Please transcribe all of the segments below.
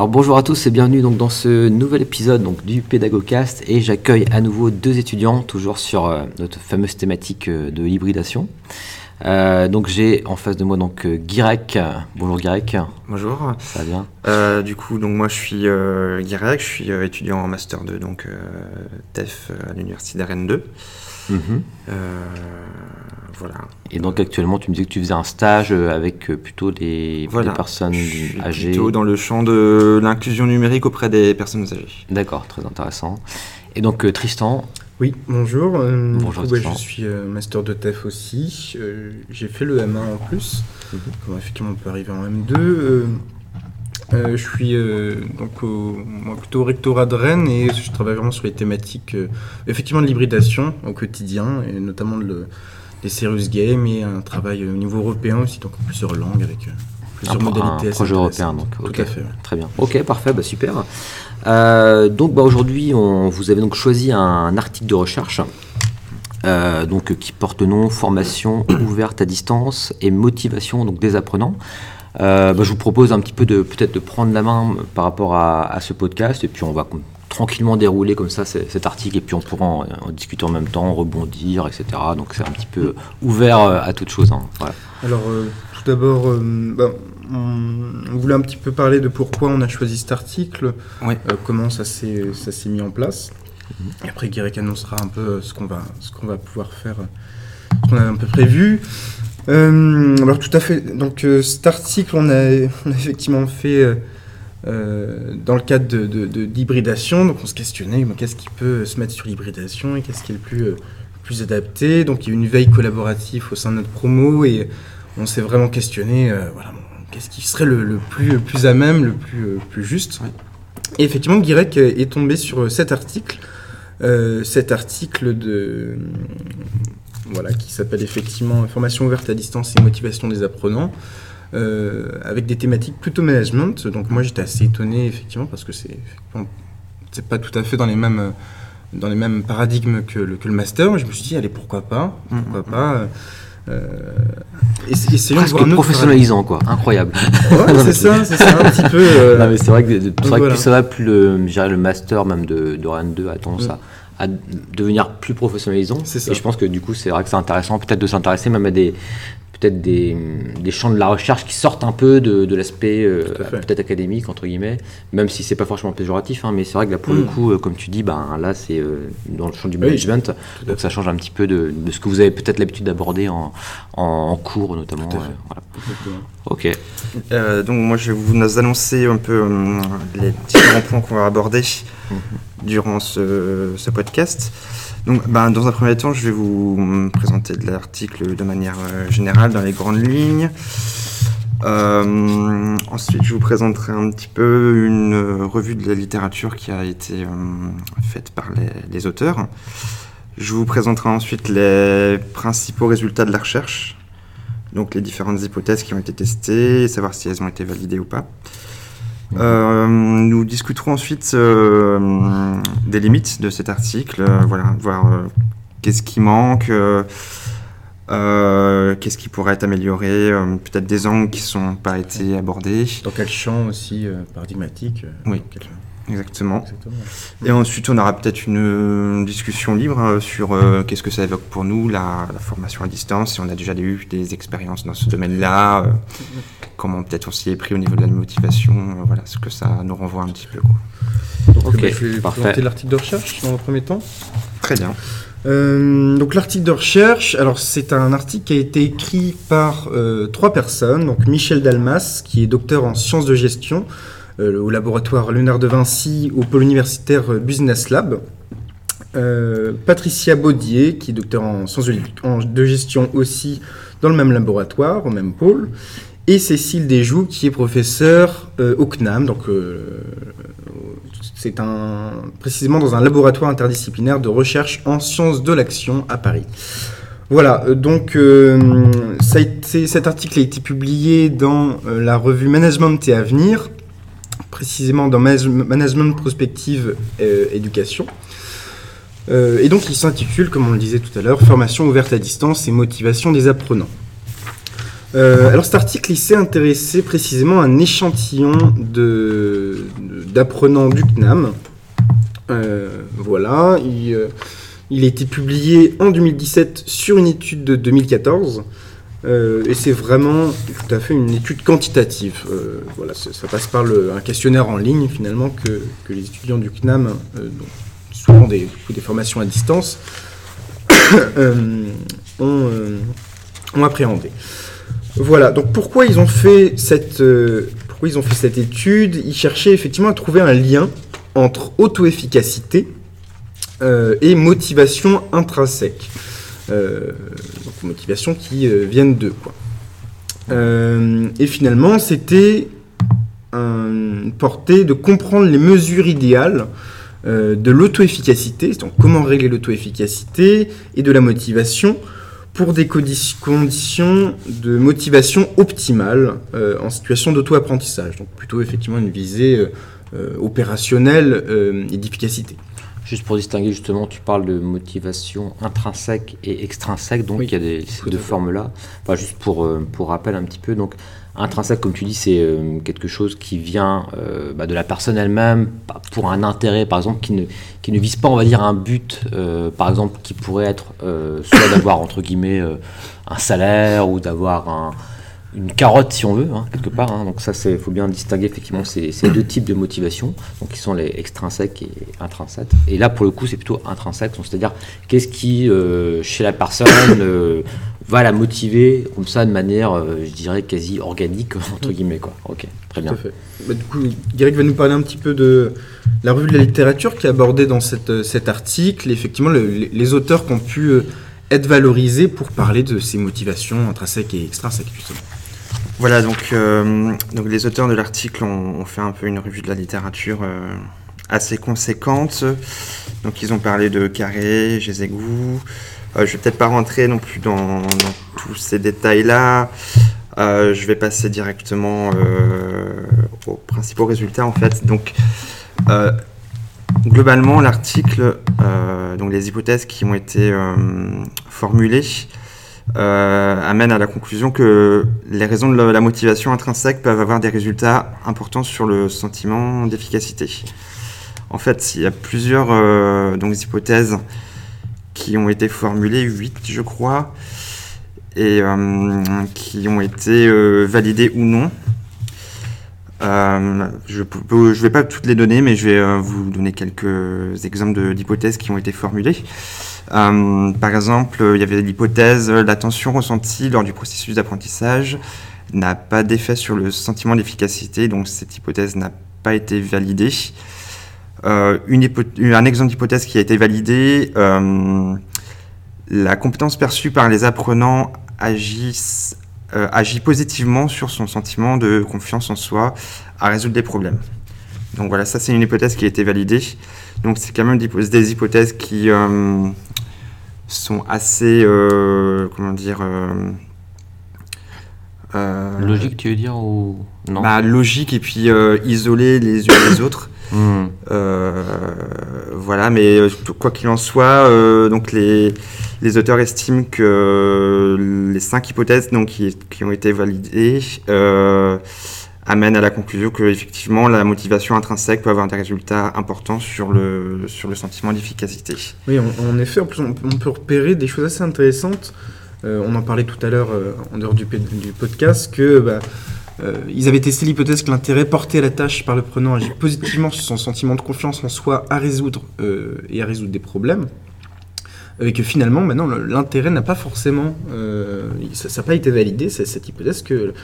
Alors bonjour à tous et bienvenue donc dans ce nouvel épisode donc du Pédagogcast et j'accueille à nouveau deux étudiants toujours sur euh, notre fameuse thématique euh, de hybridation. Euh, donc j'ai en face de moi donc Guirec. Bonjour Guirec. Bonjour. Ça va bien? Du coup donc moi je suis euh, Guirec, je suis étudiant en master 2 donc TEF à l'université d'Arène 2. Voilà. Et donc actuellement, tu me disais que tu faisais un stage avec plutôt des, voilà. des personnes je suis âgées. Plutôt dans le champ de l'inclusion numérique auprès des personnes âgées. D'accord, très intéressant. Et donc euh, Tristan. Oui, bonjour. Euh, Bonjour, coup, bah, Tristan. je suis euh, master de TEF aussi. Euh, J'ai fait le M1 en plus. Comme effectivement, on peut arriver en M2. Euh, je suis euh, donc au, moi, plutôt au rectorat de Rennes et je travaille vraiment sur les thématiques euh, effectivement de l'hybridation au quotidien et notamment de des serious games et un travail au niveau européen aussi, donc en plusieurs langues avec plusieurs un, modalités. un projet européen, donc. Tout à fait. ouais. Très bien. Ok, parfait, bah, super. Donc bah, aujourd'hui, vous avez donc choisi un article de recherche euh, donc, qui porte le nom Formation ouverte à distance et motivation donc, des apprenants. Euh, bah, je vous propose un petit peu de peut-être de prendre la main par rapport à, à ce podcast et puis on va tranquillement dérouler comme ça cet article et puis on pourra en, en discuter en même temps, rebondir, etc. Donc c'est un petit peu ouvert euh, à toute chose. hein. Voilà. Alors, euh, tout d'abord, euh, bah, on, on voulait un petit peu parler de pourquoi on a choisi cet article, euh, comment ça s'est mis en place. Et après, Guirec annoncera un peu euh, ce qu'on va, ce qu'on va pouvoir faire, euh, ce qu'on avait un peu prévu. Euh, alors, tout à fait. Donc, euh, cet article, on a, on a effectivement fait euh, euh, dans le cadre de, d'hybridation. Donc, on se questionnait mais qu'est-ce qui peut se mettre sur l'hybridation et qu'est-ce qui est le plus, euh, plus adapté? Donc, il y a eu une veille collaborative au sein de notre promo et on s'est vraiment questionné, euh, voilà, bon, qu'est-ce qui serait le, le plus, plus à même, le plus, euh, plus juste? Ouais. Et effectivement, Guirec est tombé sur euh, cet article, euh, cet article de, euh, voilà, qui s'appelle effectivement Formation ouverte à distance et motivation des apprenants, euh, avec des thématiques plutôt management. Donc moi, j'étais assez étonné effectivement parce que c'est c'est pas tout à fait dans les mêmes dans les mêmes paradigmes que le, que le master. Je me suis dit, allez, pourquoi pas Pourquoi pas euh, euh, essa- essayons de Presque voir un autre professionnalisant, quoi. Incroyable. Ouais, c'est ça, c'est ça, un petit peu. euh, Non, mais c'est vrai que, c'est vrai que voilà. plus ça va, plus le, le master même de, de Rennes 2 a tendance Mm. à, à devenir plus professionnalisant. C'est ça. Et je pense que du coup, c'est vrai que c'est intéressant peut-être de s'intéresser même à des peut-être des, des champs de la recherche qui sortent un peu de, de l'aspect euh, peut-être académique entre guillemets, même si c'est pas franchement péjoratif, hein, mais c'est vrai que là pour le Mm. coup, euh, comme tu dis, ben là c'est euh, dans le champ du management, donc ça change un petit peu de, de ce que vous avez peut-être l'habitude d'aborder en, en, en cours notamment. Tout à fait. euh, voilà. Exactement. Ok. Euh, donc moi je vais vous annoncer un peu euh, les différents points qu'on va aborder durant ce, podcast. Donc ben, dans un premier temps je vais vous présenter l'article de manière euh, générale dans les grandes lignes. Euh, ensuite je vous présenterai un petit peu une euh, revue de la littérature qui a été faite par les auteurs. Je vous présenterai ensuite les principaux résultats de la recherche donc les différentes hypothèses qui ont été testées, savoir si elles ont été validées ou pas. Euh, nous discuterons ensuite euh, des limites de cet article, euh, voilà, voir qu'est-ce qui manque, qu'est-ce qui pourrait être amélioré, peut-être des angles qui ne sont pas été abordés. Dans quel champ aussi paradigmatique Oui. dans quel- Exactement. Exactement. Et ensuite, on aura peut-être une, euh, discussion libre euh, sur euh, qu'est-ce que ça évoque pour nous, la, la formation à distance, si on a déjà eu des expériences dans ce domaine-là, euh, comment peut-être on s'y est pris au niveau de la motivation, euh, voilà, ce que ça nous renvoie un petit peu. quoi. Donc, Ok, bah, je vais parfait. présenter l'article de recherche dans un premier temps. Très bien. Euh, donc l'article de recherche, alors c'est un article qui a été écrit par euh, trois personnes. Donc Michel Dalmas, qui est docteur en sciences de gestion euh, au laboratoire Léonard de Vinci au pôle universitaire euh, Business Lab. Euh, Patricia Baudier, qui est docteur en sciences de, gestion aussi dans le même laboratoire, au même pôle. Et Cécile Desjoues, qui est professeure euh, au CNAM, donc euh, c'est un, précisément dans un laboratoire interdisciplinaire de recherche en sciences de l'action à Paris. Voilà, euh, donc euh, cet article a été publié dans euh, la revue Management et Avenir, précisément dans Manage- Management Prospective euh, Éducation. Euh, et donc il s'intitule, comme on le disait tout à l'heure, Formation ouverte à distance et motivation des apprenants. Euh, alors cet article, il s'est intéressé précisément à un échantillon d'apprenants du CNAM. Voilà, il, il a été publié en 2017 sur une étude de 2014. Euh, et c'est vraiment tout à fait une étude quantitative. Euh, voilà, ça, passe par un questionnaire en ligne finalement que, les étudiants du CNAM, euh, souvent des, formations à distance, ont, appréhendé. Voilà, donc pourquoi ils ont fait cette, pourquoi ils ont fait cette étude? Ils cherchaient effectivement à trouver un lien entre auto-efficacité et motivation intrinsèque. Donc motivation qui euh, viennent d'eux. Euh, et finalement, c'était une portée de comprendre les mesures idéales euh, de l'auto-efficacité, donc comment régler l'auto-efficacité et de la motivation pour des conditions de motivation optimales euh, en situation d'auto-apprentissage. Donc plutôt effectivement une visée opérationnelle et d'efficacité. Juste pour distinguer, justement, tu parles de motivation intrinsèque et extrinsèque, donc Oui, il y a des, ces deux formes-là. Enfin, juste pour, euh, pour rappel un petit peu, donc intrinsèque, comme tu dis, c'est euh, quelque chose qui vient euh, bah, de la personne elle-même, pour un intérêt, par exemple, qui ne, qui ne vise pas, on va dire, un but, euh, par exemple, qui pourrait être euh, soit d'avoir, entre guillemets, un salaire ou d'avoir un- une carotte, si on veut, hein, quelque part. hein. Donc ça, il faut bien distinguer effectivement ces, deux types de motivation, donc qui sont les extrinsèques et intrinsèques. Et là, pour le coup, c'est plutôt intrinsèque, c'est-à-dire qu'est-ce qui, euh, chez la personne, euh, va la motiver comme ça, de manière, euh, je dirais, quasi organique, entre guillemets. Quoi. Ok, très bien. Bah, du coup, Guéric va nous parler un petit peu de la revue de la littérature qui est abordée dans cet article, effectivement le- les, les auteurs qui ont pu être valorisés pour parler de ces motivations intrinsèques et extrinsèques, justement. Voilà, donc, euh, donc les auteurs de l'article ont, fait un peu une revue de la littérature euh, assez conséquente. Donc ils ont parlé de Carré, Gézégou. Euh, je vais peut-être pas rentrer non plus dans, dans tous ces détails-là. Euh, je vais passer directement aux principaux résultats en fait. Donc globalement l'article, donc les hypothèses qui ont été formulées euh, amène à la conclusion que les raisons de la, motivation intrinsèque peuvent avoir des résultats importants sur le sentiment d'efficacité. En fait, il y a plusieurs euh, donc, hypothèses qui ont été formulées, 8 je crois, et euh, qui ont été validées ou non. Je ne vais pas toutes les donner, mais je vais vous donner quelques exemples d'hypothèses qui ont été formulées. Euh, par exemple, il y avait l'hypothèse euh, la tension ressentie lors du processus d'apprentissage n'a pas d'effet sur le sentiment d'efficacité, donc cette hypothèse n'a pas été validée. Euh, un exemple d'hypothèse qui a été validé, euh, la compétence perçue par les apprenants agit positivement sur son sentiment de confiance en soi à résoudre des problèmes. Donc voilà, ça c'est une hypothèse qui a été validée. Donc c'est quand même des hypo- des hypothèses qui sont assez, euh, comment dire, euh, euh, Logique, tu veux dire, ou non bah, logiques et puis isolées les unes des autres. Hmm. Voilà, mais quoi qu'il en soit, donc les, les auteurs estiment que les cinq hypothèses donc, qui, qui ont été validées amènent à la conclusion que effectivement la motivation intrinsèque peut avoir des résultats importants sur le, sur le sentiment d'efficacité. Oui, en, effet, en plus, on, peut repérer des choses assez intéressantes. Euh, on en parlait tout à l'heure euh, en dehors du, podcast que bah, euh, ils avaient testé l'hypothèse que l'intérêt porté à la tâche par le prenant agit positivement sur son sentiment de confiance en soi à résoudre et à résoudre des problèmes. Et que finalement, maintenant, l'intérêt n'a pas forcément, ça n'a pas été validé, cette hypothèse que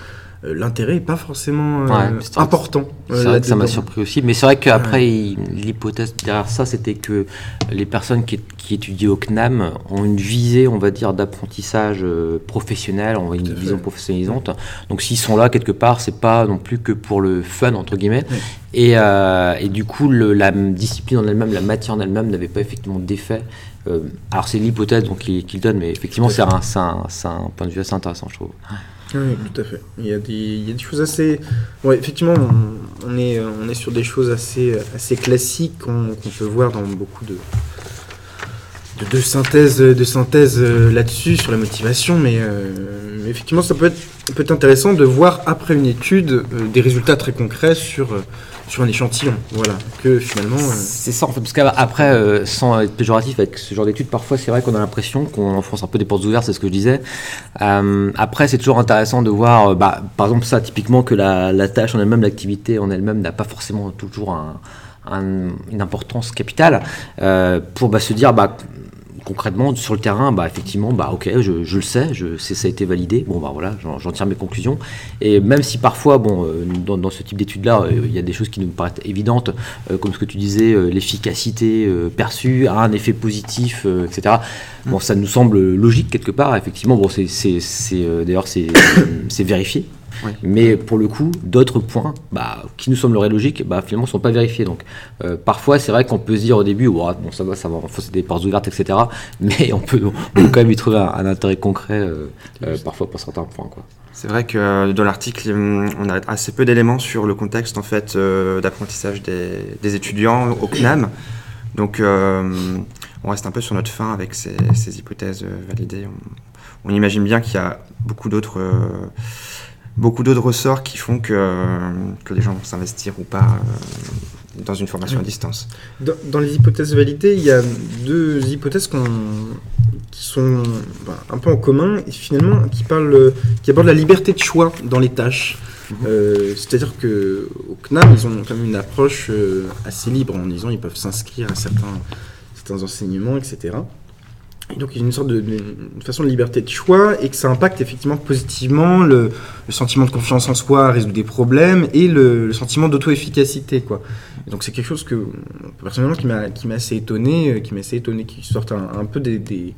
l'intérêt n'est pas forcément euh, Ouais, important. C'est vrai que ça m'a surpris aussi, mais c'est vrai qu'après, il- l'hypothèse derrière ça, c'était que les personnes qui, qui étudient au CNAM ont une visée, on va dire, d'apprentissage euh, professionnel, ont une vision professionnalisante. Donc s'ils sont là quelque part, c'est pas non plus que pour le fun, entre guillemets. Ouais. Et, euh, et du coup, le- la discipline en elle-même, la matière en elle-même n'avait pas effectivement d'effet. Euh, alors c'est l'hypothèse qu'il qu'il donne, mais effectivement, c'est un, un- c'est un point de vue assez intéressant, je trouve. Oui, tout à fait. Il y a des, il y a des choses assez. Ouais, effectivement, on, est, on est sur des choses assez, assez classiques qu'on peut voir dans beaucoup de, de, de synthèse, de synthèse euh, là-dessus, sur la motivation, mais, euh, mais effectivement, ça peut être, peut être intéressant de voir après une étude euh, des résultats très concrets sur, euh, sur un échantillon. Voilà, que finalement. euh, C'est ça en fait, parce qu'après, sans être péjoratif avec ce genre d'études, parfois c'est vrai qu'on a l'impression qu'on enfonce un peu des portes ouvertes, c'est ce que je disais. Après, c'est toujours intéressant de voir, bah, par exemple, ça typiquement que la, tâche en elle-même, l'activité en elle-même n'a pas forcément toujours un- un- une importance capitale, pour bah, se dire, bah, concrètement sur le terrain, bah effectivement, bah ok, je, je le sais, je sais, ça a été validé. Bon bah voilà, j'en tire mes conclusions. Et même si parfois, bon, euh, dans, dans ce type d'études-là, euh, il y a des choses qui nous paraissent évidentes, euh, comme ce que tu disais, l'efficacité perçue a un effet positif, etc. Bon, ça nous semble logique quelque part. Effectivement, bon, c'est, d'ailleurs c'est vérifié. Mais pour le coup, d'autres points bah, qui nous sembleraient logiques, bah, finalement, ne sont pas vérifiés. Donc, euh, parfois, c'est vrai qu'on peut se dire au début, oh, bon, ça va, ça va, enfoncer des portes ouvertes, etc. Mais on peut, on peut quand même y trouver un, un intérêt concret, euh, euh, parfois pour certains points. Quoi. C'est vrai que dans l'article, hum, on a assez peu d'éléments sur le contexte en fait d'apprentissage des, des étudiants au CNAM. Donc, on reste un peu sur notre fin avec ces, ces hypothèses validées. On, on imagine bien qu'il y a beaucoup d'autres euh, beaucoup d'autres ressorts qui font que, euh, que les gens vont s'investir ou pas euh, dans une formation à distance. Dans, dans les hypothèses validées, il y a deux hypothèses qui sont bah, un peu en commun et finalement qui, parlent, qui abordent la liberté de choix dans les tâches. Euh, C'est-à-dire que au CNAM, ils ont quand même une approche euh, assez libre en disant ils peuvent s'inscrire à certains, certains enseignements, etc. Et donc il y a une sorte de, de- une façon de liberté de choix et que ça impacte effectivement positivement le, le sentiment de confiance en soi à résoudre des problèmes et le, le sentiment d'auto-efficacité quoi. Et donc c'est quelque chose que personnellement qui m'a assez étonné, euh, qui m'a assez étonné qui sorte un, un peu des, des-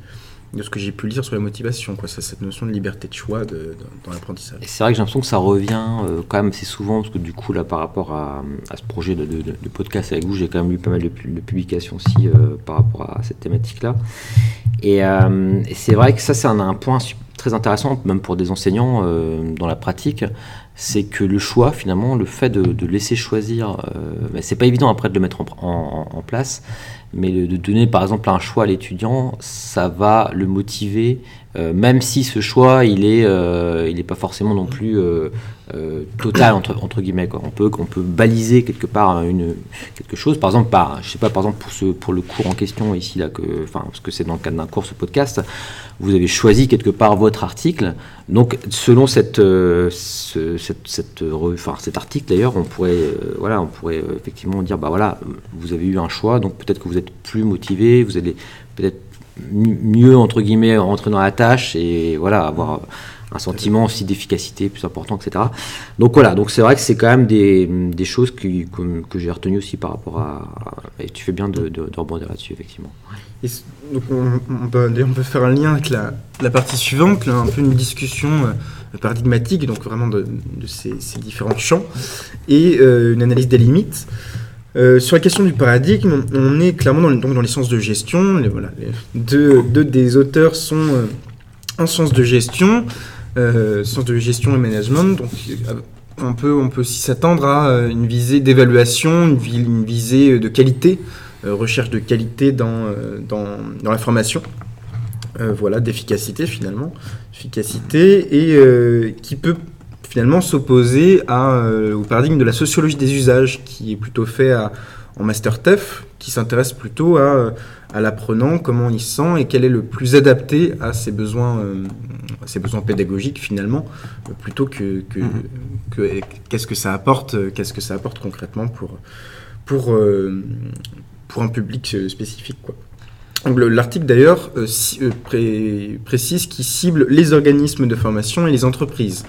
de ce que j'ai pu lire sur la motivation quoi, cette notion de liberté de choix dans l'apprentissage. C'est vrai que j'ai l'impression que ça revient euh, quand même assez souvent, parce que du coup, là, par rapport à, ce projet de, podcast avec vous, j'ai quand même lu pas mal de, pu- de publications aussi euh, par rapport à cette thématique-là. Et, euh, et c'est vrai que ça, c'est un, un point très intéressant, même pour des enseignants dans la pratique, c'est que le choix, finalement, le fait de, laisser choisir, c'est pas évident après de le mettre en place, mais de, donner par exemple un choix à l'étudiant, ça va le motiver, euh, même si ce choix, il est, euh, pas forcément non plus euh, total entre, guillemets. On peut, on peut baliser quelque part une, quelque chose. Par exemple, par, je sais pas, par exemple pour ce, pour le cours en question ici là, que, parce que c'est dans le cadre d'un cours ce podcast, vous avez choisi quelque part votre article. Donc, selon cette, ce- cette, cette, cet article d'ailleurs, on pourrait, voilà, on pourrait effectivement dire, bah voilà, vous avez eu un choix, donc peut-être que vous êtes plus motivé, vous allez peut-être mieux entre guillemets rentrer dans la tâche et voilà avoir un sentiment aussi d'efficacité plus important, etc. Donc voilà, donc c'est vrai que c'est quand même des, choses qui, que, j'ai retenues aussi par rapport à, et tu fais bien de, de, rebondir là-dessus effectivement. Donc on, peut, faire un lien avec la, partie suivante, un peu une discussion euh, paradigmatique, donc vraiment de, ces différents champs, et euh, une analyse des limites. Euh, sur la question du paradigme, on est clairement dans, les- donc de gestion. Voilà, deux, des auteurs sont euh, en sciences de gestion, euh, de gestion et management. Euh, on peut, on s'attendre à une visée d'évaluation, une, vi- une visée de qualité, recherche de qualité dans, dans, la formation. Voilà, d'efficacité finalement. Efficacité et qui peut finalement s'opposer euh, au paradigme de la sociologie des usages qui est plutôt fait à- en master TEF, qui s'intéresse plutôt à, euh, à l'apprenant, comment il se sent et quel est le plus adapté à ses besoins, euh, à ses besoins pédagogiques finalement, euh, plutôt que, que, Mhm. que- qu'est-ce que ça apporte, qu'est-ce que ça apporte concrètement pour, pour, euh, pour un public spécifique quoi. L'article d'ailleurs euh, si- euh, pré- précise qu'il cible les organismes de formation et les entreprises.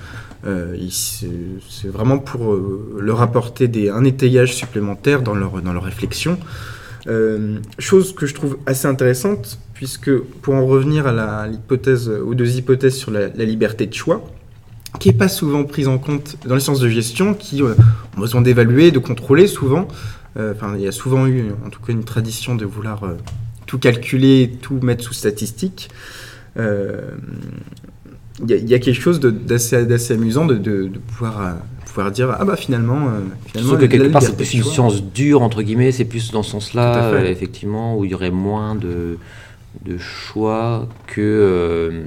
Euh, c'est vraiment pour euh, leur apporter un étayage supplémentaire dans leur, dans leur réflexion. Euh, chose que je trouve assez intéressante, puisque pour en revenir à l'hypothèse, aux deux hypothèses sur la, liberté de choix, qui n'est pas souvent prise en compte dans les sciences de gestion, qui ont besoin d'évaluer, de contrôler souvent. Euh, il y a souvent eu, en tout cas, une tradition de vouloir tout calculer, tout mettre sous statistique. Il y, a- il y a quelque chose d'assez amusant de, de- de pouvoir, euh, pouvoir dire ah bah finalement, euh, finalement que quelque part, c'est plus une science dure, entre guillemets, c'est plus dans ce sens-là, euh, effectivement, où il y aurait moins de, de choix que,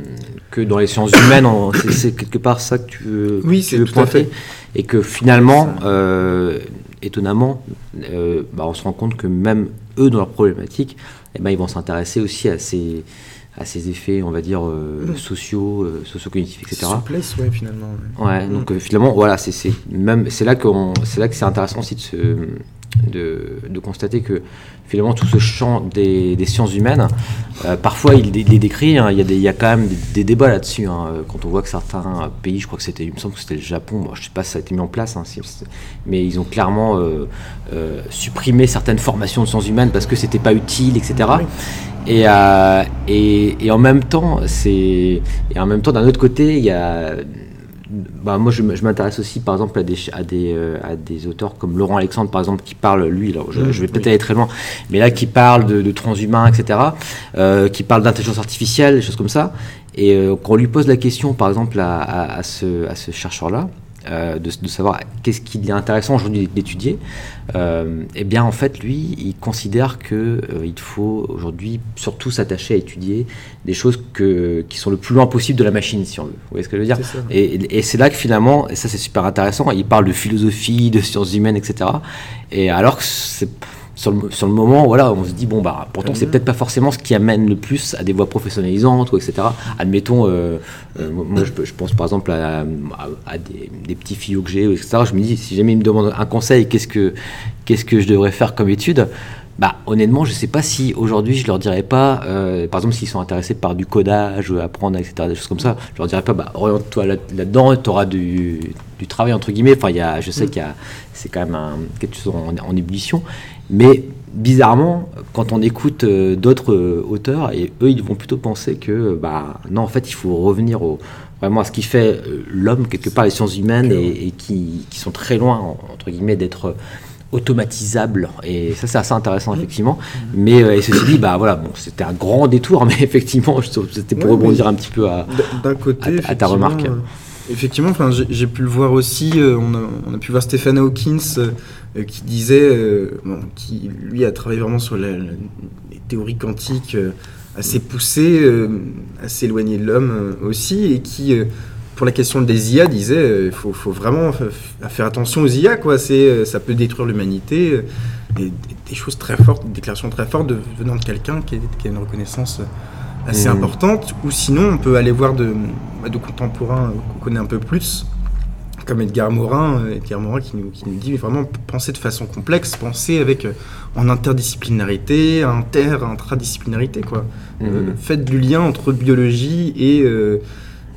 que dans les sciences humaines. c'est- quelque part ça que tu veux, Oui, tu c'est veux pointer. fait. Et que finalement, étonnamment, bah, on se rend compte que même eux, dans leurs problématiques, eh ben, ils vont s'intéresser aussi à ces, à ces effets, on va dire, euh, Mm. sociaux, euh, socio-cognitifs, etc. Souplesse, ouais, finalement. ouais. Ouais, donc euh, finalement, voilà, c'est c'est même c'est là qu'on c'est là que c'est intéressant aussi de, se, de, de constater que finalement tout ce champ des, des sciences humaines, euh, parfois il, il les décrit, hein, il, y a des, il y a quand même des, des débats là-dessus. hein, quand on voit que certains pays, je crois que c'était, il me semble que c'était le Japon, bon, je sais pas si ça a été mis en place, hein, si- mais ils ont clairement supprimé certaines formations de sciences humaines parce que c'était pas utile, etc. Oui. Et, euh, et, et en même temps, c'est et en même temps d'un autre côté, il y a bah, moi, je, m'intéresse aussi, par exemple, à des, à, des, euh, à des auteurs comme Laurent Alexandre, par exemple, qui parle, lui, alors, je, Mm, je vais peut-être oui. aller très loin, mais là, qui parle de, de transhumains, etc., euh, qui parle d'intelligence artificielle, des choses comme ça. Et euh, quand on lui pose la question, par exemple, à, à- à ce, à ce chercheur-là, euh, de, de savoir qu'est-ce qu'il est intéressant aujourd'hui d'étudier, euh, eh bien, en fait, lui, il considère que euh, il faut aujourd'hui surtout s'attacher à étudier des choses que, qui sont le plus loin possible de la machine, si on veut. Vous voyez ce que je veux dire? Et c'est là que finalement, et ça c'est super intéressant, il parle de philosophie, de sciences humaines, etc. Et alors que c'est- sur le, sur le moment, voilà, on se dit, bon, bah, pourtant c'est Mhm. peut-être pas forcément ce qui amène le plus à des voies professionnalisantes, ou etc. Admettons, euh, euh, moi je, je pense par exemple à, à- à des, des petits filles que j'ai, etc. Je me dis, si jamais ils me demandent un conseil, qu'est-ce que, qu'est-ce que je devrais faire comme étude bah, honnêtement, je sais pas si aujourd'hui je leur dirais pas, euh, par exemple, s'ils sont intéressés par du codage, euh, apprendre, etc., des choses comme ça, je leur dirais pas, bah, oriente-toi là- là-dedans, tu auras du, du travail, entre guillemets. Enfin, il y a, je sais qu'il y a, c'est quand même un, quelque chose en, en ébullition. Mais bizarrement, quand on écoute euh, d'autres euh, auteurs, et eux, ils vont plutôt penser que, bah, non, en fait, il faut revenir au, vraiment à ce qui fait l'homme, quelque part, les sciences humaines, et, et qui, qui sont très loin, en- entre guillemets, d'être automatisable et ça c'est assez intéressant effectivement mais euh, et ceci dit bah voilà bon c'était un grand détour mais effectivement c'était pour Ouais, rebondir un petit peu à côté, à- à ta remarque. euh, effectivement, enfin, j'ai pu le voir aussi. euh, on, a, on a pu voir Stephen Hawkins euh, qui disait, bon, qui lui a travaillé vraiment sur la- la- les théories quantiques assez poussées, assez éloignées de l'homme aussi, et qui, pour la question des IA, disait, il faut, faut vraiment faire attention aux IA, quoi. C'est, euh, ça peut détruire l'humanité. euh, des, des choses très fortes, des déclarations très fortes de, venant de quelqu'un qui, a une reconnaissance euh, assez importante. Ou sinon, on peut aller voir de, de contemporains euh, qu'on connaît un peu plus, comme Edgar Morin, euh, Edgar Morin qui nous, qui nous dit vraiment penser de façon complexe, penser avec euh, en interdisciplinarité, inter, intradisciplinarité quoi. Euh, Mhm. faites du lien entre biologie et euh,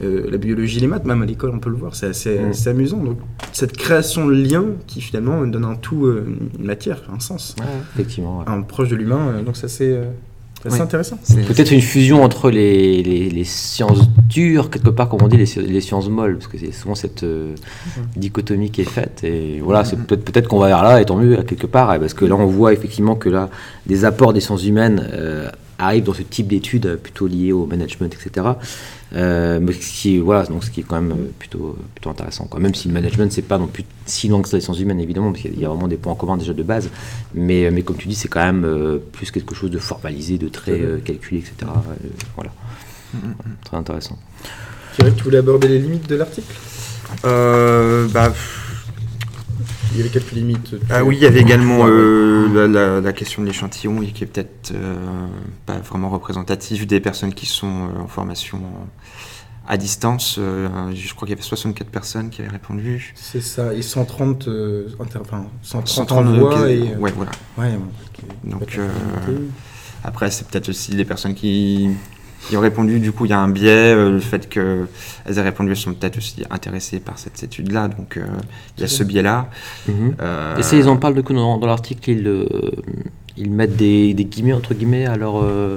euh, la biologie les maths, même à l'école on peut le voir, c'est assez, Mhm. assez amusant. Donc cette création de lien qui finalement donne un tout, euh, une matière, un sens, Ouais, effectivement ouais. un proche de l'humain, euh, donc ça c'est euh, c'est intéressant. Peut-être une fusion entre les, les, les sciences dures quelque part comme on dit les, les sciences molles parce que c'est souvent cette euh, dichotomie qui est faite et voilà c'est peut-être peut-être qu'on va vers là et tant mieux à quelque part parce que là on voit effectivement que là des apports des sciences humaines euh, arrivent dans ce type d'études plutôt liées au management etc Euh, mais ce qui est, voilà donc ce qui est quand même euh, plutôt plutôt intéressant quoi. Même si le management c'est pas non plus si loin que ça les sciences humaines évidemment parce qu'il y a vraiment des points en commun déjà de base. Mais mais comme tu dis c'est quand même euh, plus quelque chose de formalisé de très euh, calculé etc Euh, voilà. Très intéressant. Tu dirais que tu voulais aborder les limites de l'article? Euh, bah, Il y avait quelques limites. Ah oui, il y avait également euh, la, la- la question de l'échantillon qui est peut-être euh, pas vraiment représentatif des personnes qui sont euh, en formation à distance. Je crois qu'il y avait 64 personnes qui avaient répondu. C'est ça, et 130, euh, inter- enfin, 130 130, envois euh, et... Ouais, voilà. Ouais. Donc. Après, c'est peut-être aussi des personnes qui qui ont répondu, du coup, il y a un biais, euh, le fait qu'elles aient répondu, elles sont peut-être aussi intéressées par cette étude-là, donc euh, il y a ce biais-là. Mhm. Euh, Et ça, ils en parlent de coup dans, dans l'article, ils, euh, ils mettent des, des guillemets entre guillemets à leur. euh,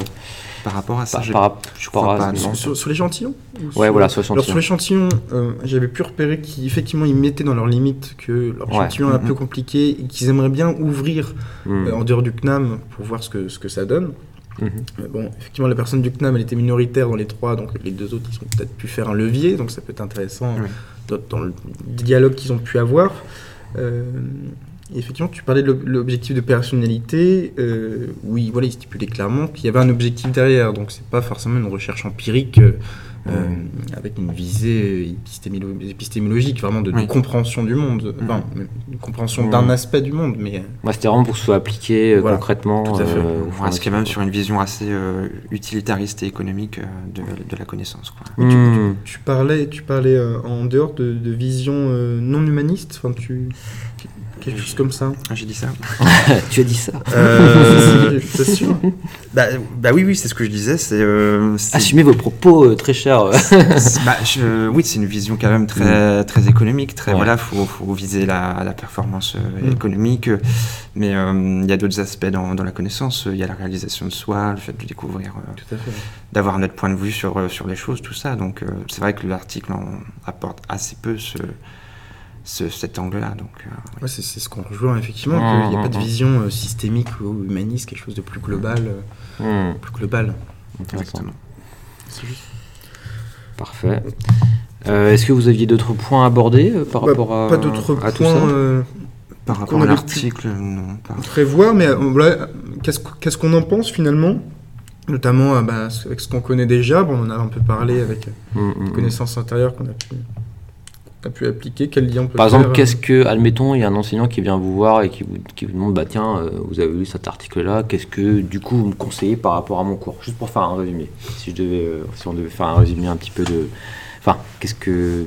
par rapport à ça, par, je par- crois pas, non. Sur, sur l'échantillon ou Ouais, sur- voilà, sur Alors l'échantillon. sur l'échantillon, euh, j'avais pu repérer qu'effectivement ils mettaient dans leurs limites que leur Ouais. échantillon est un Mhm. peu compliqué et qu'ils aimeraient bien ouvrir euh, en dehors du CNAM pour voir ce que, ce que ça donne. Mais bon, effectivement, la personne du CNAM, elle était minoritaire dans les trois, donc les deux autres, ils ont peut-être pu faire un levier, donc ça peut être intéressant Oui. dans, dans le dialogue qu'ils ont pu avoir. Euh, effectivement, tu parlais de l'ob- l'objectif de personnalité. Euh, oui, voilà, il stipulait clairement qu'il y avait un objectif derrière, donc c'est pas forcément une recherche empirique euh, euh, avec une visée épistémilo- épistémologique, vraiment de, de Oui. compréhension du monde, enfin, une compréhension Mhm. d'un aspect du monde, mais Moi, c'était vraiment pour que ce soit appliqué euh, Voilà, concrètement. tout à fait. euh, On reste quand même sur une vision assez euh, utilitariste et économique euh, de, de la connaissance. Quoi. Mais tu-. Tu parlais, tu parlais euh, en dehors de, de vision euh, non humaniste, enfin tu quelque chose comme ça. Ah, J'ai dit ça tu as dit ça. Euh, C'est sûr. bah, bah oui, oui, c'est ce que je disais. C'est, euh, Assumez vos propos euh, très chers. bah, je- oui, c'est une vision quand même très, très économique. Très, Ouais. voilà, faut, faut viser la, la performance euh, Mm. économique. Mais euh, il y a d'autres aspects dans, dans la connaissance. Il y a la réalisation de soi, le fait de découvrir, euh, d'avoir notre point de vue sur, sur les choses, tout ça. Donc, euh, c'est vrai que l'article apporte assez peu ce, ce- cet angle-là. Donc, euh, Ouais, c'est c'est ce qu'on rejoint effectivement, Mhm, qu'il n'y a pas de mhm. vision euh, systémique ou humaniste, quelque chose de plus global, euh, plus global. Exactement. Juste. Parfait. Euh, Est-ce que vous aviez d'autres points à aborder euh, par Bah, rapport à, pas d'autres à tout points ça euh, Par rapport à l'article, non. pas- prévoir, mais voilà, qu'est-ce qu'- qu'est-ce qu'on en pense finalement? Notamment bah, avec ce qu'on connaît déjà, bon, on en a un peu parlé avec les connaissances intérieures qu'on a pu, a pu appliquer, quel lien on peut Par faire exemple, euh, qu'est-ce que, admettons, il y a un enseignant qui vient vous voir et qui vous, qui vous demande, bah tiens, euh, vous avez lu cet article-là, qu'est-ce que du coup vous me conseillez par rapport à mon cours? Juste pour faire un résumé. Si, je devais, euh, si on devait faire un résumé un petit peu de. Enfin, qu'est-ce que.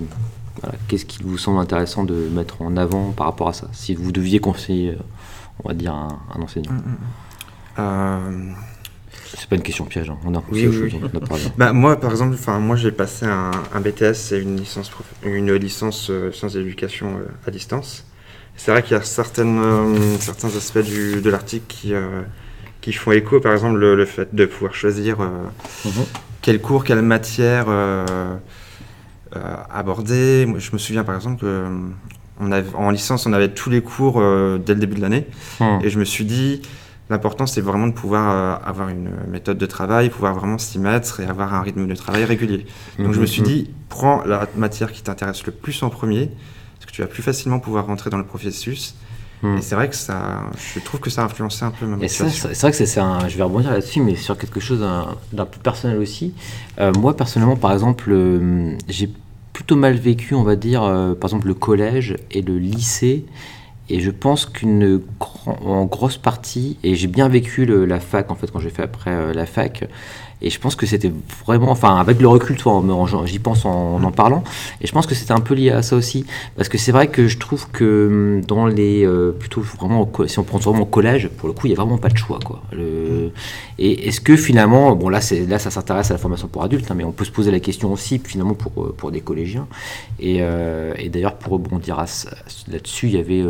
Voilà, qu'est-ce qui vous semble intéressant de mettre en avant par rapport à ça? Si vous deviez conseiller, euh, on va dire, un, un enseignant. Euh, C'est pas une question piège, hein. on a Oui, oui, oui. on a parlé. Bah, moi, par exemple, moi, j'ai passé un, un BTS et une licence, prof- une licence euh, sciences de l'éducation euh, à distance. C'est vrai qu'il y a certaines, euh, certains aspects du, de l'article qui, euh, qui font écho, par exemple, le, le fait de pouvoir choisir Mhm. quel cours, quelle matière aborder. Moi, je me souviens, par exemple, on avait, en licence, on avait tous les cours dès le début de l'année. Hmm. Et je me suis dit, l'important c'est vraiment de pouvoir euh, avoir une méthode de travail, pouvoir vraiment s'y mettre et avoir un rythme de travail régulier. Donc je me suis Mhm. dit, prends la matière qui t'intéresse le plus en premier, parce que tu vas plus facilement pouvoir rentrer dans le processus. Hmm. Et c'est vrai que ça, je trouve que ça a influencé un peu ma motivation. c'est c'est vrai que c'est- un, je vais rebondir là-dessus, mais sur quelque chose d'un d'un peu personnel aussi. Euh, moi, personnellement, par exemple, euh, j'ai plutôt mal vécu, on va dire, euh, par exemple, le collège et le lycée. Et je pense qu'une en grosse partie, et j'ai bien vécu la fac en fait quand j'ai fait après euh, la fac, et je pense que c'était vraiment, enfin avec le recul, toi, j'y pense en, en parlant, et je pense que c'était un peu lié à ça aussi, parce que c'est vrai que je trouve que hum, dans les, euh, plutôt vraiment, si on prend vraiment au collège, pour le coup, il y a vraiment pas de choix, quoi. Et est-ce que finalement, bon là, ça s'intéresse à la formation pour adultes, hein, mais on peut se poser la question aussi finalement pour euh, des collégiens. Et, euh, et d'ailleurs, pour rebondir là-dessus, il y avait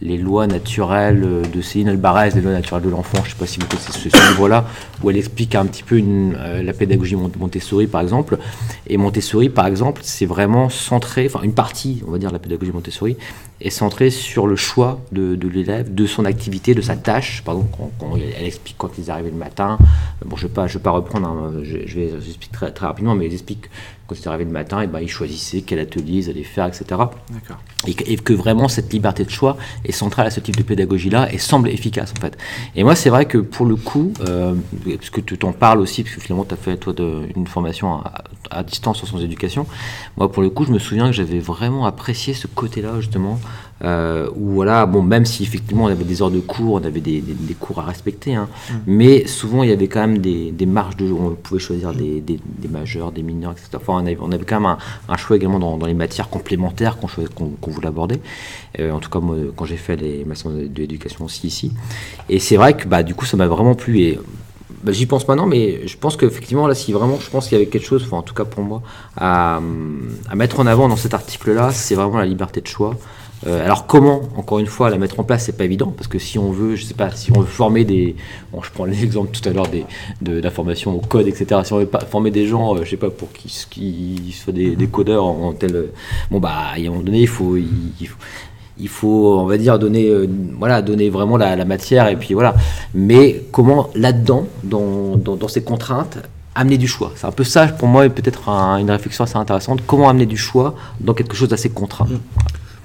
les lois naturelles de Céline Alvarez, les lois naturelles de l'enfant. Je ne sais pas si vous connaissez ce, ce livre-là, où elle explique un petit peu une, euh, la pédagogie Mont- Montessori, par exemple. Et Montessori, par exemple, c'est vraiment centré, enfin une partie, on va dire, de la pédagogie Montessori, est centrée sur le choix de, l'élève, de son activité, de sa tâche. Par exemple, elle explique quand ils arrivaient le matin. Bon, je ne vais, pas- je reprendre, hein, je, je vais j'explique très, très rapidement, mais ils expliquent quand ils arrivaient le matin, et ben, ils choisissaient quel atelier ils allaient faire, etc et que, et que vraiment cette liberté de choix est centrale à ce type de pédagogie-là et semble efficace en fait. Et moi c'est vrai que pour le coup, euh, parce que tu t'en parles aussi, parce que finalement tu as fait toi de, une formation à, à distance en sciences d'éducation, moi pour le coup je me souviens que j'avais vraiment apprécié ce côté-là justement, euh, où voilà, bon même si effectivement on avait des heures de cours, on avait des, des- des cours à respecter, hein, mais souvent il y avait quand même des, des marges de, on pouvait choisir des, des majeurs, des mineurs, etc. Enfin, on, avait, on avait quand même un, un choix également dans, dans les matières complémentaires qu'on voulait aborder. Euh, en tout cas, moi, quand j'ai fait les maçons de, de l'éducation aussi ici. Et c'est vrai que bah, du coup, ça m'a vraiment plu. Et bah, j'y pense maintenant, mais je pense qu'effectivement, là, si vraiment, je pense qu'il y avait quelque chose, enfin, en tout cas pour moi, à, à mettre en avant dans cet article-là, c'est vraiment la liberté de choix. Euh, alors comment, encore une fois, la mettre en place, c'est pas évident, parce que si on veut, je sais pas, si on veut former des, je prends l'exemple tout à l'heure des, de la formation au code, etc. Si on veut pas former des gens, euh, je sais pas, pour qu'ils soient des, des codeurs en, tel, bon bah, à un moment donné, il faut, il, faut on va dire, donner, euh, voilà, donner vraiment la, matière et puis voilà. Mais comment là-dedans, dans, ces contraintes, amener du choix? C'est un peu ça, pour moi, peut-être un, une réflexion assez intéressante. Comment amener du choix dans quelque chose d'assez contraint?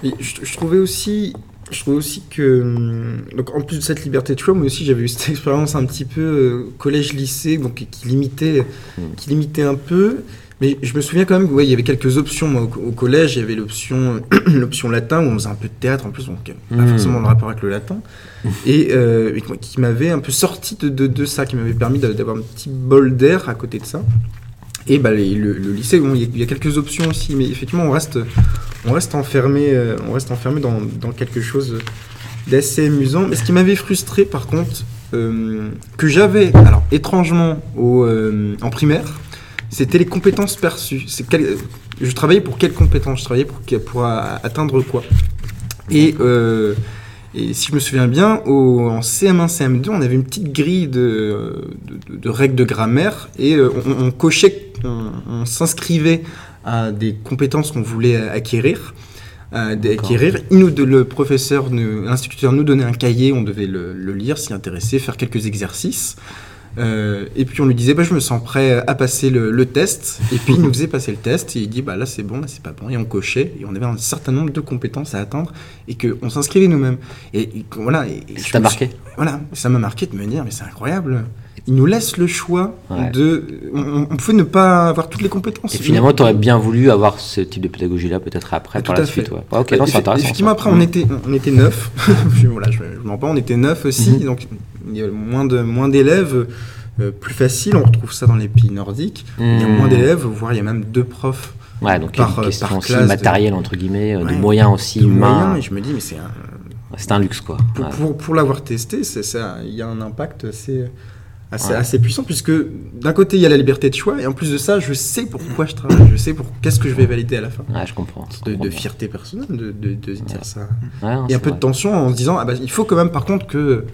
Et je, je, trouvais aussi, je trouvais aussi que, hum, donc en plus de cette liberté de choix, moi aussi j'avais eu cette expérience un petit peu euh, collège-lycée, donc qui limitait, mmh. qui limitait un peu. Mais je me souviens quand même qu'il ouais, y avait quelques options moi, au, au, collège. Il y avait l'option, l'option latin où on faisait un peu de théâtre en plus, donc pas mmh. forcément le rapport avec le latin, et euh, qui m'avait un peu sorti de, de, de ça, qui m'avait permis d'avoir un petit bol d'air à côté de ça. Et bah, le, lycée, bon, il y a quelques options aussi, mais effectivement, on reste, on reste enfermé, euh, on reste enfermé dans, dans quelque chose d'assez amusant. Mais ce qui m'avait frustré, par contre, euh, que j'avais, alors étrangement, au, euh, en primaire, c'était les compétences perçues. Quel, je travaillais pour quelles compétences Je travaillais pour, pour atteindre quoi? Et, et, si je me souviens bien, au, en CM1, CM2, on avait une petite grille de, de, de règles de grammaire et euh, on, on, cochait, on, on s'inscrivait à des compétences qu'on voulait acquérir. Euh, d'acquérir. Nous, de, le professeur, l'instituteur nous donnait un cahier, on devait le, le lire, s'y intéresser, faire quelques exercices. Euh, et puis on lui disait bah, je me sens prêt à passer le, le, test et puis il nous faisait passer le test et il dit bah là c'est bon là c'est pas bon et on cochait et on avait un certain nombre de compétences à atteindre et que on s'inscrivait nous-mêmes et, et, voilà et, et ça t'a marqué suis, voilà ça m'a marqué de me dire mais c'est incroyable il nous laisse le choix ouais. de. On, on, pouvait ne pas avoir toutes les compétences. Et finalement, tu aurais bien voulu avoir ce type de pédagogie-là, peut-être après, Tout par à la fait. suite. Ouais. ok, non, c'est intéressant. Effectivement, ça. après, on était, on était neuf. voilà, je, je m'en pas, on était neuf aussi. Mm -hmm. Donc, il y a moins de moins d'élèves. Euh, plus facile, on retrouve ça dans les pays nordiques. Mmh. Il y a moins d'élèves, voire il y a même deux profs. Ouais, donc par, une question par aussi matérielle, de... entre guillemets, ouais, de moyens aussi de humains. Moyens, et je me dis, mais c'est un. C'est un luxe, quoi. Pour, ouais. pour, pour l'avoir testé, il y a un impact assez, assez, puissant, puisque d'un côté, il y a la liberté de choix, et en plus de ça, je sais pourquoi je travaille, je sais pour qu'est-ce que je vais valider à la fin. Ouais, je comprends. Je de, comprends de, fierté personnelle, de, de, dire ça. et un peu vrai. de tension en se disant, ah bah, il faut quand même, par contre, que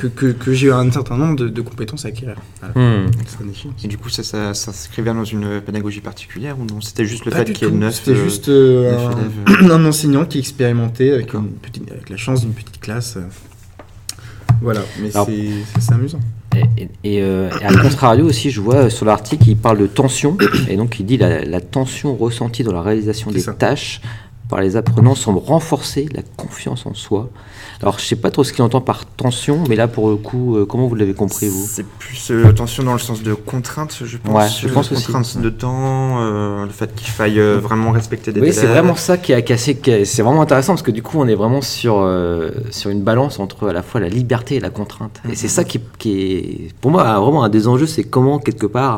que, que, que j'ai un certain nombre de, de compétences à acquérir. Voilà. Mmh. Et du coup, ça, ça, ça s'inscrivait dans une pédagogie particulière ou non? C'était juste le Pas fait qu'il y ait neuf C'était euh, juste euh, un, un, enseignant qui expérimentait avec, une petite, avec la chance d'une petite classe. Voilà, mais c'est amusant. Et, et, euh, et, à contrario aussi, je vois sur l'article, il parle de tension, et donc il dit la, la tension ressentie dans la réalisation des ça. tâches par les apprenants semble renforcer la confiance en soi. Alors, je sais pas trop ce qu'il entend par tension, mais là, pour le coup, euh, comment vous l'avez compris, vous? C'est plus euh, tension dans le sens de contrainte, je pense. Ouais, je pense aussi. Contrainte de temps, euh, le fait qu'il faille vraiment respecter des Oui, c'est vraiment ça qui a cassé. C'est vraiment intéressant parce que du coup, on est vraiment sur, sur une balance entre à la fois la liberté et la contrainte. Mm -hmm. Et c'est ça qui, qui, est, pour moi, vraiment un des enjeux, c'est comment, quelque part,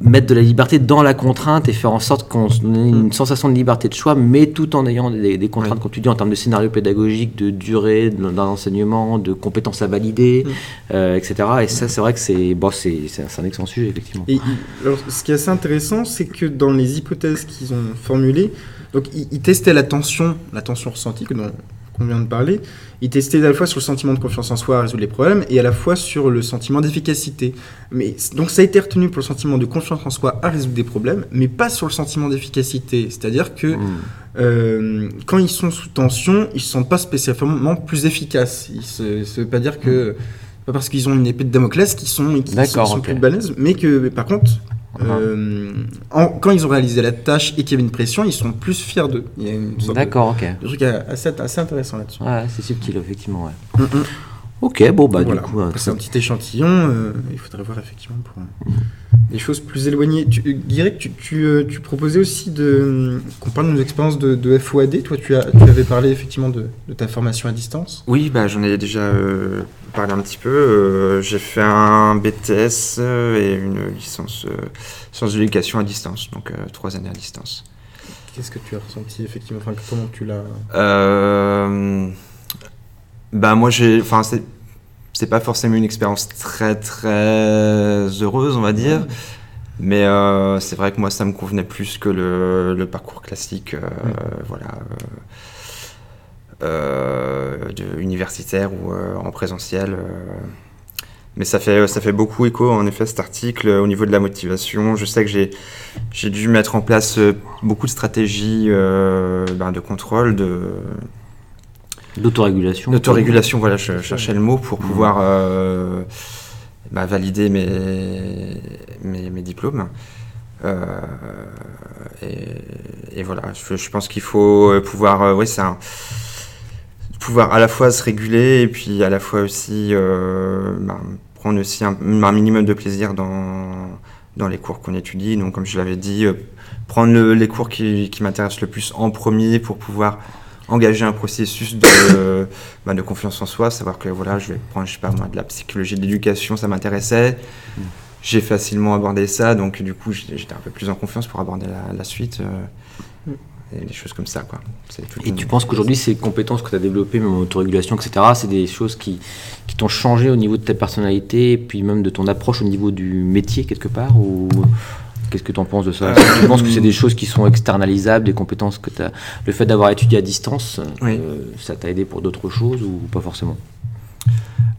mettre de la liberté dans la contrainte et faire en sorte qu'on ait une sensation de liberté de choix, mais tout en ayant des, des contraintes, oui. comme tu dis, en termes de scénario pédagogique, de durée d'un enseignement, de compétences à valider, mmh. euh, etc. Et ça, c'est vrai que c'est bon, c'est un excellent sujet, effectivement. Et alors, ce qui est assez intéressant, c'est que dans les hypothèses qu'ils ont formulées, donc ils, ils, testaient la tension, la tension ressentie que dont qu'on vient de parler, il testait à la fois sur le sentiment de confiance en soi à résoudre les problèmes et à la fois sur le sentiment d'efficacité. Mais donc ça a été retenu pour le sentiment de confiance en soi à résoudre des problèmes, mais pas sur le sentiment d'efficacité. C'est-à-dire que mmh. euh, quand ils sont sous tension, ils ne se sentent pas spécialement plus efficaces. Ça ne veut pas dire que mmh. pas parce qu'ils ont une épée de Damoclès qu'ils sont, qu'ils sont, sont okay. plus balèzes, mais que mais par contre euh, en, quand ils ont réalisé la tâche et qu'il y avait une pression, ils sont plus fiers d'eux. Il y a une sorte D'accord, de, ok. de truc assez, assez intéressant là-dessus. Ouais, c'est subtil, effectivement. Ouais. Mm -hmm. Ok, bon, bah voilà. du coup. Euh, c'est un petit échantillon, euh, il faudrait voir effectivement pour mm -hmm. des choses plus éloignées. Tu, Guirec, tu, tu, euh, tu, proposais aussi de, qu'on parle de nos expériences de, de, FOAD. Toi, tu, as, tu avais parlé effectivement de, de ta formation à distance. Oui, bah, j'en ai déjà euh, parlé un petit peu. Euh, J'ai fait un BTS et une licence sciences de l'éducation à distance, donc trois années à distance. Qu'est-ce que tu as ressenti effectivement? Enfin, Comment tu l'as Bah moi j'ai, enfin c'est pas forcément une expérience très très heureuse, on va dire. Mais euh, c'est vrai que moi, ça me convenait plus que le, le parcours classique, euh, voilà, euh, de, universitaire ou en présentiel. Mais ça fait, ça fait beaucoup écho, en effet, cet article au niveau de la motivation. Je sais que j'ai, j'ai dû mettre en place beaucoup de stratégies ben, de contrôle, de, D'autorégulation. D'autorégulation, voilà, je cherchais le mot pour mmh. pouvoir euh, bah, valider mes, mes, mes diplômes. Euh, et, et, voilà, je, je pense qu'il faut pouvoir, euh, oui, c'est pouvoir à la fois se réguler et puis à la fois aussi bah, prendre aussi un, un, minimum de plaisir dans, dans les cours qu'on étudie. Donc, comme je l'avais dit, prendre le, les cours qui, qui m'intéressent le plus en premier pour pouvoir engager un processus de, bah, de confiance en soi, savoir que voilà, je vais prendre, je sais pas moi, de la psychologie de l'éducation, ça m'intéressait. Mm. J'ai facilement abordé ça, donc du coup, j'étais un peu plus en confiance pour aborder la, la suite. Euh, mm. et des choses comme ça, quoi. Et tu penses qu'aujourd'hui, ces compétences que tu as développées, même autorégulation, etc., c'est des choses qui, qui t'ont changé au niveau de ta personnalité, et puis même de ton approche au niveau du métier, quelque part ou Qu'est-ce que tu en penses de ça Tu penses que c'est des choses qui sont externalisables, des compétences que tu as. Le fait d'avoir étudié à distance, euh, ça t'a aidé pour d'autres choses ou pas forcément?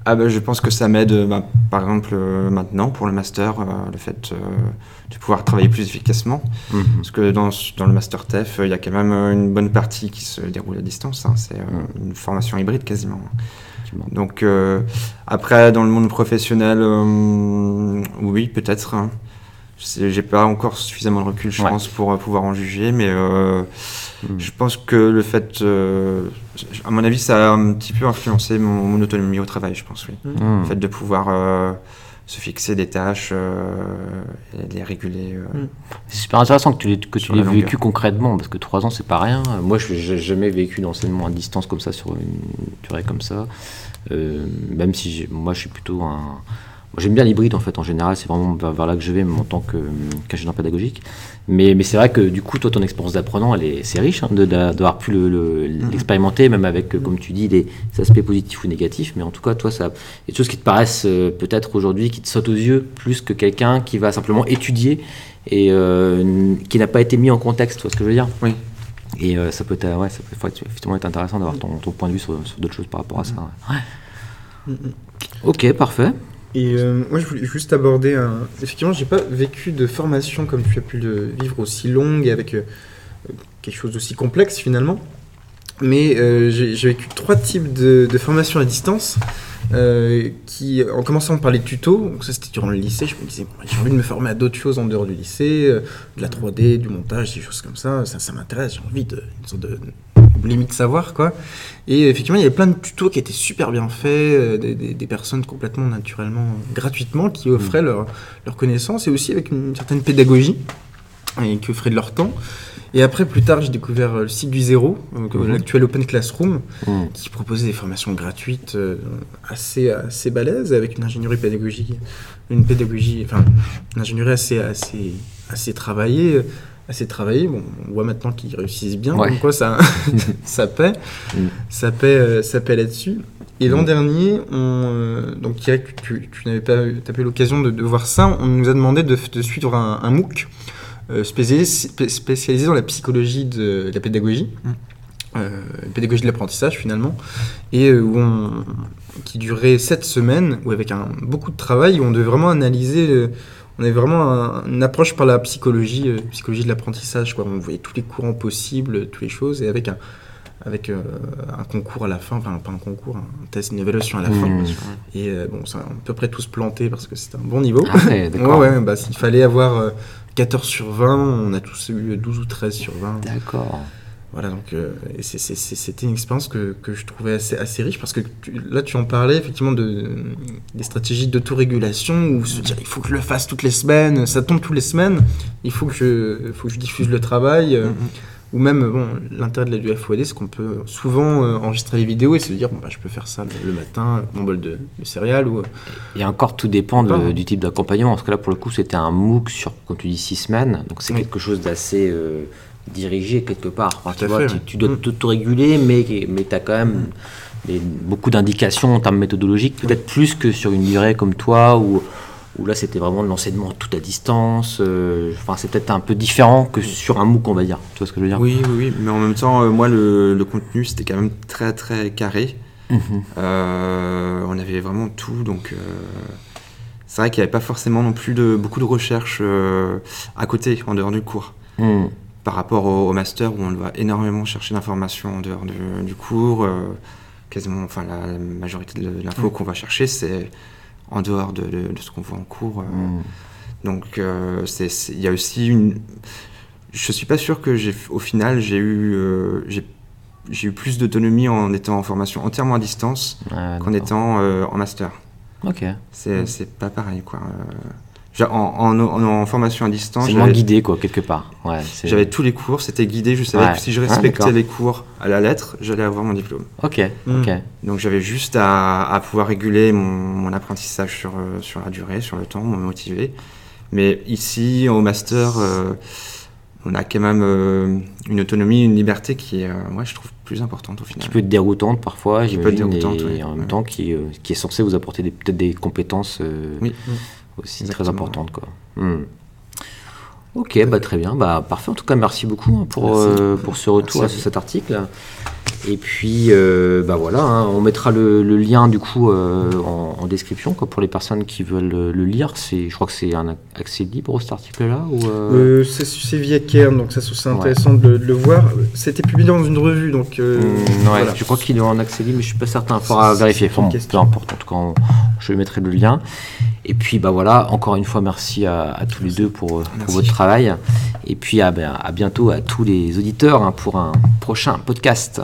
Ah ben, Je pense que ça m'aide, bah, par exemple, euh, maintenant pour le master, euh, le fait de pouvoir travailler plus efficacement. Mhm. Parce que dans, dans, le master TEF, il y a quand même une bonne partie qui se déroule à distance. Hein. C'est mhm. une formation hybride quasiment. Donc, après, dans le monde professionnel, oui, peut-être. Hein. J'ai pas encore suffisamment de recul, je pense, pour euh, pouvoir en juger, mais euh, hmm. je pense que le fait, euh, à mon avis, ça a un petit peu influencé mon, autonomie au travail, je pense, oui. Hmm. Le fait de pouvoir se fixer des tâches et les réguler. Hmm. C'est super intéressant que tu, que tu l'aies vécu concrètement, parce que trois ans, c'est pas rien. Moi, je n'ai jamais vécu d'enseignement à distance comme ça, sur une durée comme ça. même si moi, je suis plutôt un J'aime bien l'hybride en fait, en général, c'est vraiment vers, là que je vais, en tant qu'ingénieur pédagogique. Mais, mais c'est vrai que du coup, toi, ton expérience d'apprenant, c'est riche hein, d'avoir pu mhm. l'expérimenter, même avec, comme tu dis, des aspects positifs ou négatifs. Mais en tout cas, toi, ça, il y a des choses qui te paraissent euh, peut-être aujourd'hui, qui te sautent aux yeux, plus que quelqu'un qui va simplement étudier et euh, qui n'a pas été mis en contexte, tu vois ce que je veux dire? Oui. Et euh, ça peut être, ouais, ça peut effectivement être intéressant d'avoir ton, ton, point de vue sur, d'autres choses par rapport à ça. Ouais. Ok, parfait. Et euh, moi, je voulais juste aborder un. Effectivement, j'ai pas vécu de formation comme tu as pu le vivre aussi longue et avec euh, quelque chose d'aussi complexe finalement. Mais euh, j'ai vécu trois types de, de formations à distance. qui, en commençant par les tutos, donc ça c'était durant le lycée, je me disais, j'ai envie de me former à d'autres choses en dehors du lycée, de la 3D, du montage, des choses comme ça, ça, ça m'intéresse, j'ai envie de, une sorte de limite savoir quoi. Et effectivement, il y avait plein de tutos qui étaient super bien faits, euh, des, personnes complètement naturellement, gratuitement, qui offraient mm. leur, leur connaissance et aussi avec une certaine pédagogie et qui offraient de leur temps. Et après, plus tard, j'ai découvert le site du Zéro, mm-hmm. l'actuel Open Classroom, mm. qui proposait des formations gratuites euh, assez, assez balèzes, avec une ingénierie pédagogique, une pédagogie, enfin, une ingénierie assez, assez, assez travaillée, assez travaillé. Bon, on voit maintenant qu'ils réussissent bien, donc quoi ça, ça paie, mm. ça paie, euh, ça paie là-dessus. Et l'an mm. dernier, on, euh, donc tu, tu n'avais pas, eu l'occasion de, voir ça, on nous a demandé de, de suivre un, un MOOC euh, spécialisé, spécialisé, dans la psychologie de, la pédagogie, mm. pédagogie de l'apprentissage finalement, et où on, qui durait sept semaines, où avec un, beaucoup de travail, où on devait vraiment analyser on avait vraiment une approche par la psychologie, euh, psychologie de l'apprentissage. On voyait tous les courants possibles, toutes les choses, et avec un, avec euh, un concours à la fin, enfin pas un concours, un test, une évaluation à la fin. Et euh, bon, ça, on à peu près tous plantés parce que c'était un bon niveau. Ah ouais, ouais, bah, s'il fallait avoir 14 sur 20, on a tous eu 12 ou 13 sur 20. D'accord. Voilà, donc euh, c'était une expérience que, que, je trouvais assez, assez riche parce que là, tu en parlais effectivement de, des stratégies d'autorégulation où se dire il faut que je le fasse toutes les semaines, ça tombe toutes les semaines, il faut que je, faut que je diffuse le travail. Euh, mm-hmm. Ou même, bon, l'intérêt de la FOAD, c'est qu'on peut souvent euh, enregistrer les vidéos et se dire, bon, bah, je peux faire ça le, matin, mon bol de, céréales. Ou... Et encore, tout dépend du type d'accompagnement. Parce que là, pour le coup, c'était un MOOC sur, quand tu dis six semaines, donc c'est quelque chose d'assez dirigé quelque part. tu, tu, dois mm. t'auto-réguler, mais, mais tu as quand même des- beaucoup d'indications en termes méthodologiques, peut-être plus que sur une durée comme toi, où, où là c'était vraiment de l'enseignement tout à distance. euh, Enfin, c'est peut-être un peu différent que sur un MOOC, on va dire. Tu vois ce que je veux dire? Oui, oui, oui, mais en même temps, euh, moi, le, le contenu, c'était quand même très, très carré. Mhm. Euh, on avait vraiment tout, donc c'est vrai qu'il n'y avait pas forcément non plus de, beaucoup de recherches à côté, en dehors du cours. Par rapport au, au master, où on doit énormément chercher l'information en dehors du, du cours, euh, quasiment, enfin, la, la majorité de l'info qu'on va chercher, c'est en dehors de, de- de ce qu'on voit en cours. euh, Mhm. donc, euh, il y a aussi une. Je suis pas sûr que j'ai, au final, j'ai eu, j'ai, j'ai eu plus d'autonomie en étant en formation entièrement à distance Ah, qu'en étant euh, en master. Ok. C'est, c'est pas pareil, quoi. Euh, en, en, en- en formation à distance, C'est moins guidé, quoi, quelque part. Ouais, j'avais tous les cours, c'était guidé. Je savais Ouais. que si je Ah, respectais d'accord. les cours à la lettre, j'allais avoir mon diplôme. Ok, Mm. ok. Donc j'avais juste à, à pouvoir réguler mon, mon apprentissage sur, euh, sur la durée, sur le temps, me motiver. Mais ici, au master, euh, on a quand même euh, une autonomie, une liberté qui est, euh, moi, je trouve plus importante au final. Qui peut être déroutante parfois, Qui peut être j'imagine, déroutante, et oui. en même Ouais. temps qui, euh, qui est censé vous apporter des- peut-être des compétences euh, Oui. Aussi Exactement, très importantes. Quoi. Hmm. Ok, bah, très bien. Bah, parfait. En tout cas, merci beaucoup hein, pour, Merci. euh, pour ce retour Merci à cet article. Et puis, euh, bah voilà, hein, on mettra le, le lien du coup euh, en, en description quoi, pour les personnes qui veulent le, le lire. C'est, je crois que c'est un accès libre cet article-là ou euh, Euh, c'est via Cairn, donc ça c'est Ouais. intéressant de, le- de le voir. C'était publié dans une revue, donc Hmm, ouais, voilà. Je crois qu'il est en accès libre, mais je suis pas certain. Il faudra vérifier. Enfin, question. peu importe. En tout cas, on- je mettrai le lien. Et puis, bah voilà, encore une fois, merci à, à tous les deux pour, votre travail. Et puis, à, ben, à bientôt à tous les auditeurs hein, pour un prochain podcast.